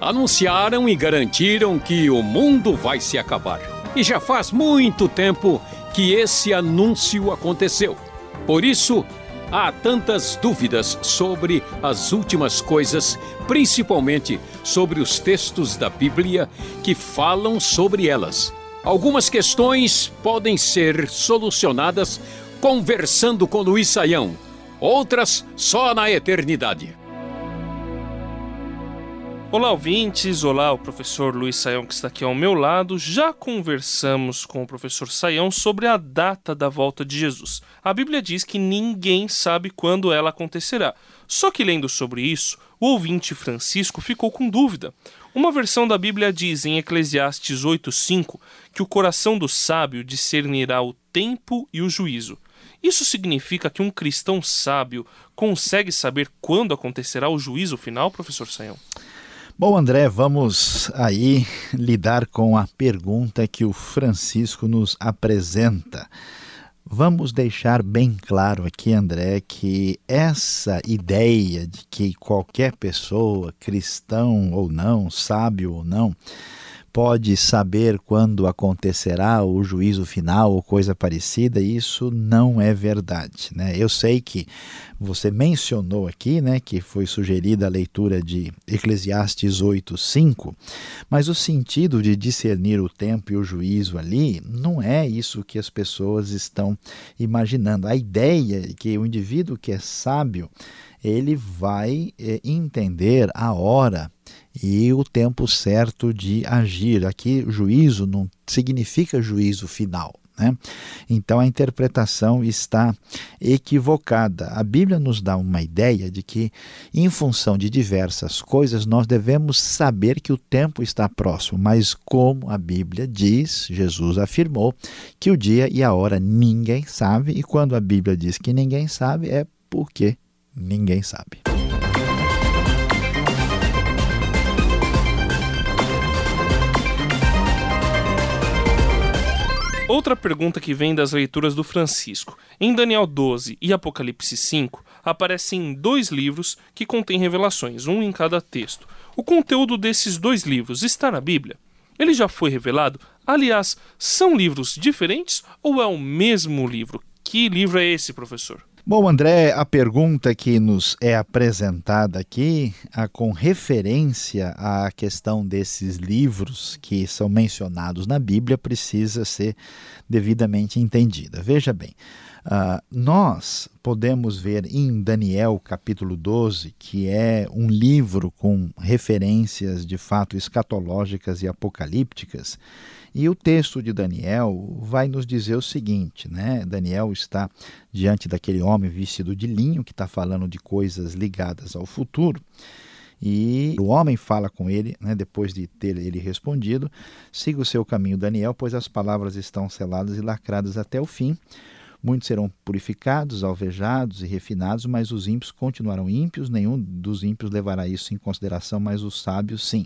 Anunciaram e garantiram que o mundo vai se acabar. E já faz muito tempo que esse anúncio aconteceu. Por isso, há tantas dúvidas sobre as últimas coisas, principalmente sobre os textos da Bíblia que falam sobre elas. Algumas questões podem ser solucionadas conversando com Luiz Saião, outras só na eternidade. Olá, ouvintes! Olá, o professor Luiz Saião que está aqui ao meu lado. Já conversamos com o professor Saião sobre a data da volta de Jesus. A Bíblia diz que ninguém sabe quando ela acontecerá. Só que lendo sobre isso, o ouvinte Francisco ficou com dúvida. Uma versão da Bíblia diz em Eclesiastes 8:5 que o coração do sábio discernirá o tempo e o juízo. Isso significa que um cristão sábio consegue saber quando acontecerá o juízo final, professor Saião? Bom, André, vamos aí lidar com a pergunta que o Francisco nos apresenta. Vamos deixar bem claro aqui, André, que essa ideia de que qualquer pessoa, cristão ou não, sábio ou não, pode saber quando acontecerá o juízo final ou coisa parecida, isso não é verdade. Né? Eu sei que você mencionou aqui né, que foi sugerida a leitura de Eclesiastes 8,5, mas o sentido de discernir o tempo e o juízo ali não é isso que as pessoas estão imaginando. A ideia é que o indivíduo que é sábio ele vai é, entender a hora e o tempo certo de agir. Aqui, juízo não significa juízo final. Né? Então a interpretação está equivocada. A Bíblia nos dá uma ideia de que, em função de diversas coisas, nós devemos saber que o tempo está próximo, mas como a Bíblia diz, Jesus afirmou que o dia e a hora ninguém sabe, e quando a Bíblia diz que ninguém sabe, é porque ninguém sabe. Outra pergunta que vem das leituras do Francisco. Em Daniel 12 e Apocalipse 5 aparecem dois livros que contêm revelações, um em cada texto. O conteúdo desses dois livros está na Bíblia? Ele já foi revelado? Aliás, são livros diferentes ou é o mesmo livro? Que livro é esse, professor? Bom, André, a pergunta que nos é apresentada aqui, a, com referência à questão desses livros que são mencionados na Bíblia, precisa ser devidamente entendida. Veja bem, uh, nós podemos ver em Daniel capítulo 12, que é um livro com referências de fato escatológicas e apocalípticas, e o texto de Daniel vai nos dizer o seguinte, né? Daniel está diante daquele homem vestido de linho que está falando de coisas ligadas ao futuro. E o homem fala com ele, né, depois de ter ele respondido: siga o seu caminho, Daniel, pois as palavras estão seladas e lacradas até o fim. Muitos serão purificados, alvejados e refinados, mas os ímpios continuarão ímpios. Nenhum dos ímpios levará isso em consideração, mas os sábios sim.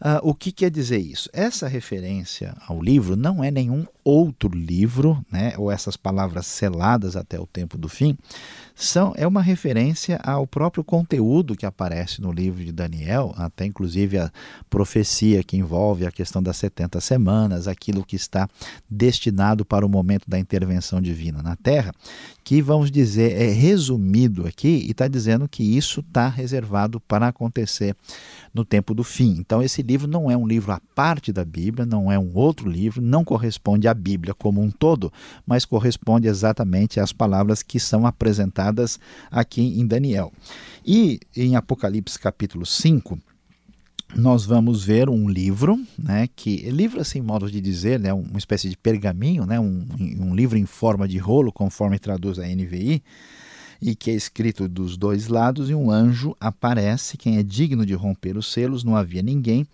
Uh, o que quer dizer isso? Essa referência ao livro não é nenhum outro livro, né, ou essas palavras seladas até o tempo do fim, são, é uma referência ao próprio conteúdo que aparece no livro de Daniel, até inclusive a profecia que envolve a questão das 70 semanas, aquilo que está destinado para o momento da intervenção divina na Terra, que vamos dizer é resumido aqui e está dizendo que isso está reservado para acontecer no tempo do fim. Então, esse livro não é um livro à parte da Bíblia, não é um outro livro, não corresponde à Bíblia como um todo, mas corresponde exatamente às palavras que são apresentadas aqui em Daniel. E em Apocalipse capítulo 5, nós vamos ver um livro, né, que livro assim, modo de dizer, né, uma espécie de pergaminho, né, um, um livro em forma de rolo, conforme traduz a NVI, e que é escrito dos dois lados, e um anjo aparece, quem é digno de romper os selos, não havia ninguém.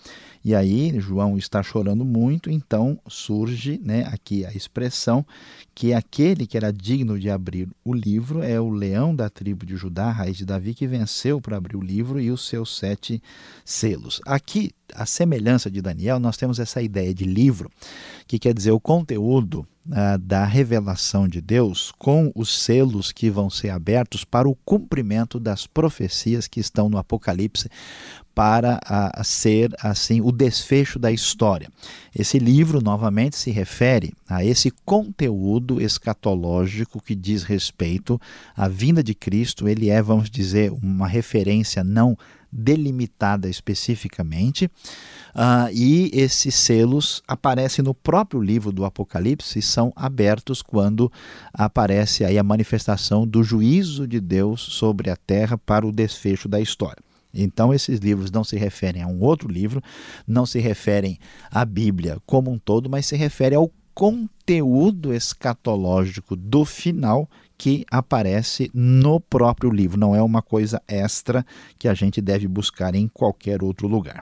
E aí João está chorando muito, então surge né, aqui a expressão que aquele que era digno de abrir o livro é o leão da tribo de Judá, raiz de Davi, que venceu para abrir o livro e os seus sete selos. Aqui, a semelhança de Daniel, nós temos essa ideia de livro, que quer dizer o conteúdo uh, da revelação de Deus com os selos que vão ser abertos para o cumprimento das profecias que estão no Apocalipse para a, a ser assim o desfecho da história. Esse livro novamente se refere a esse conteúdo escatológico que diz respeito à vinda de Cristo. Ele é, vamos dizer, uma referência não delimitada especificamente, uh, e esses selos aparecem no próprio livro do Apocalipse e são abertos quando aparece aí a manifestação do juízo de Deus sobre a terra para o desfecho da história. Então, esses livros não se referem a um outro livro, não se referem à Bíblia como um todo, mas se referem ao conteúdo escatológico do final que aparece no próprio livro, não é uma coisa extra que a gente deve buscar em qualquer outro lugar.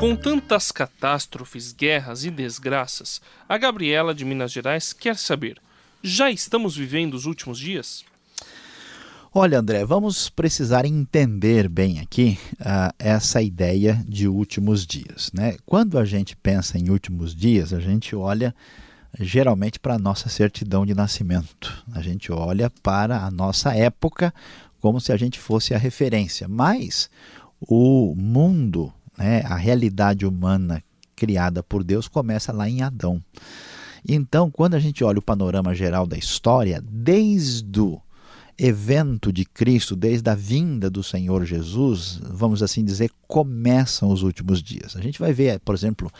Com tantas catástrofes, guerras e desgraças, a Gabriela de Minas Gerais quer saber: já estamos vivendo os últimos dias? Olha, André, vamos precisar entender bem aqui uh, essa ideia de últimos dias. Né? Quando a gente pensa em últimos dias, a gente olha geralmente para a nossa certidão de nascimento. A gente olha para a nossa época como se a gente fosse a referência. Mas o mundo, né, a realidade humana criada por Deus, começa lá em Adão. Então, quando a gente olha o panorama geral da história, desde o evento de Cristo, desde a vinda do Senhor Jesus, vamos assim dizer, começam os últimos dias. A gente vai ver, por exemplo,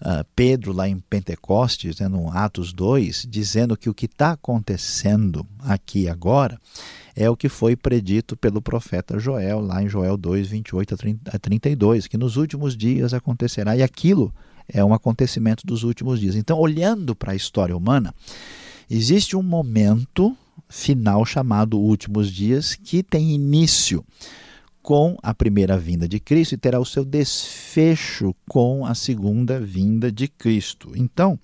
uh, Pedro lá em Pentecostes, né, no Atos 2, dizendo que o que está acontecendo aqui agora é o que foi predito pelo profeta Joel, lá em Joel 2, 28 a 32, que nos últimos dias acontecerá, e aquilo é um acontecimento dos últimos dias. Então, olhando para a história humana, existe um momento final chamado Últimos Dias, que tem início com a primeira vinda de Cristo e terá o seu desfecho com a segunda vinda de Cristo. Então,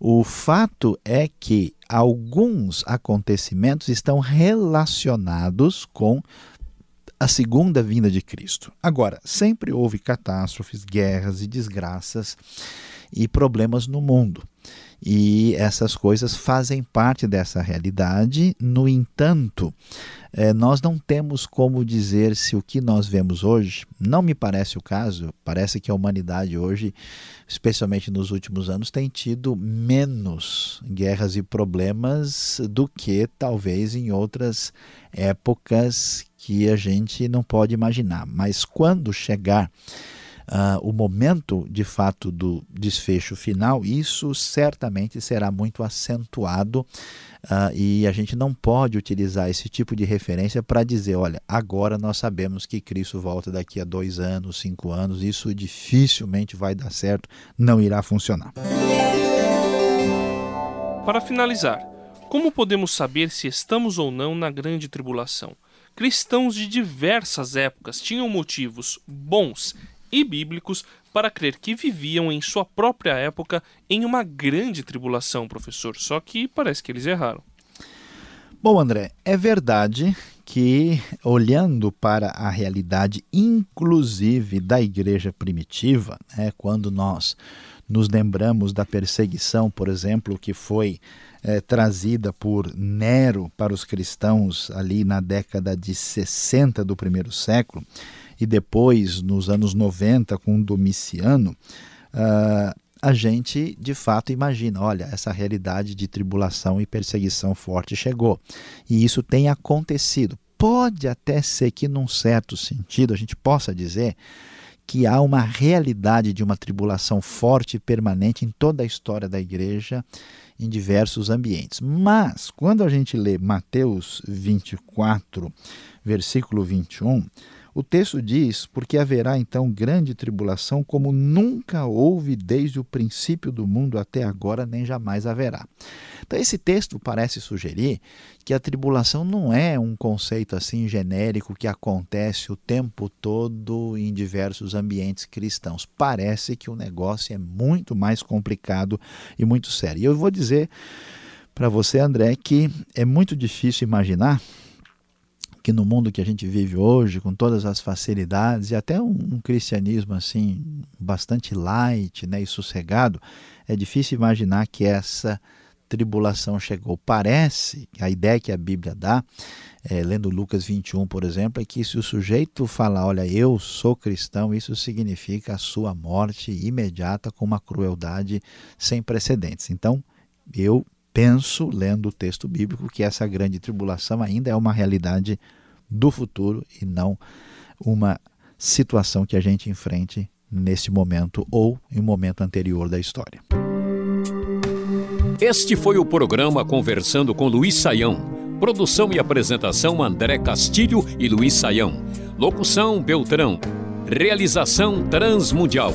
o fato é que alguns acontecimentos estão relacionados com a segunda vinda de Cristo. Agora, sempre houve catástrofes, guerras e desgraças e problemas no mundo. E essas coisas fazem parte dessa realidade. No entanto, é, nós não temos como dizer se o que nós vemos hoje, não me parece o caso, parece que a humanidade hoje, especialmente nos últimos anos, tem tido menos guerras e problemas do que talvez em outras épocas que a gente não pode imaginar. Mas quando chegar uh, o momento de fato do desfecho final, isso certamente será muito acentuado uh, e a gente não pode utilizar esse tipo de referência para dizer: olha, agora nós sabemos que Cristo volta daqui a dois anos, cinco anos, isso dificilmente vai dar certo, não irá funcionar. Para finalizar, como podemos saber se estamos ou não na grande tribulação? Cristãos de diversas épocas tinham motivos bons e bíblicos para crer que viviam em sua própria época em uma grande tribulação, professor. Só que parece que eles erraram. Bom, André, é verdade que, olhando para a realidade, inclusive da igreja primitiva, né, quando nós nos lembramos da perseguição, por exemplo, que foi é, trazida por Nero para os cristãos ali na década de 60 do primeiro século, e depois, nos anos 90, com Domiciano, uh, a gente de fato imagina: olha, essa realidade de tribulação e perseguição forte chegou. E isso tem acontecido. Pode até ser que, num certo sentido, a gente possa dizer que há uma realidade de uma tribulação forte e permanente em toda a história da igreja, em diversos ambientes. Mas, quando a gente lê Mateus 24, versículo 21, o texto diz: Porque haverá então grande tribulação, como nunca houve desde o princípio do mundo até agora, nem jamais haverá. Então, esse texto parece sugerir que a tribulação não é um conceito assim genérico que acontece o tempo todo em diversos ambientes cristãos. Parece que o negócio é muito mais complicado e muito sério. E eu vou dizer para você, André, que é muito difícil imaginar que no mundo que a gente vive hoje, com todas as facilidades e até um, um cristianismo assim bastante light, né, e sossegado, é difícil imaginar que essa tribulação chegou. Parece, a ideia que a Bíblia dá, é, lendo Lucas 21, por exemplo, é que se o sujeito falar, olha, eu sou cristão, isso significa a sua morte imediata com uma crueldade sem precedentes. Então, eu penso, lendo o texto bíblico, que essa grande tribulação ainda é uma realidade do futuro e não uma situação que a gente enfrente neste momento ou em um momento anterior da história. Este foi o programa Conversando com Luiz Saião. Produção e apresentação André Castilho e Luiz Saião. Locução Beltrão. Realização Transmundial.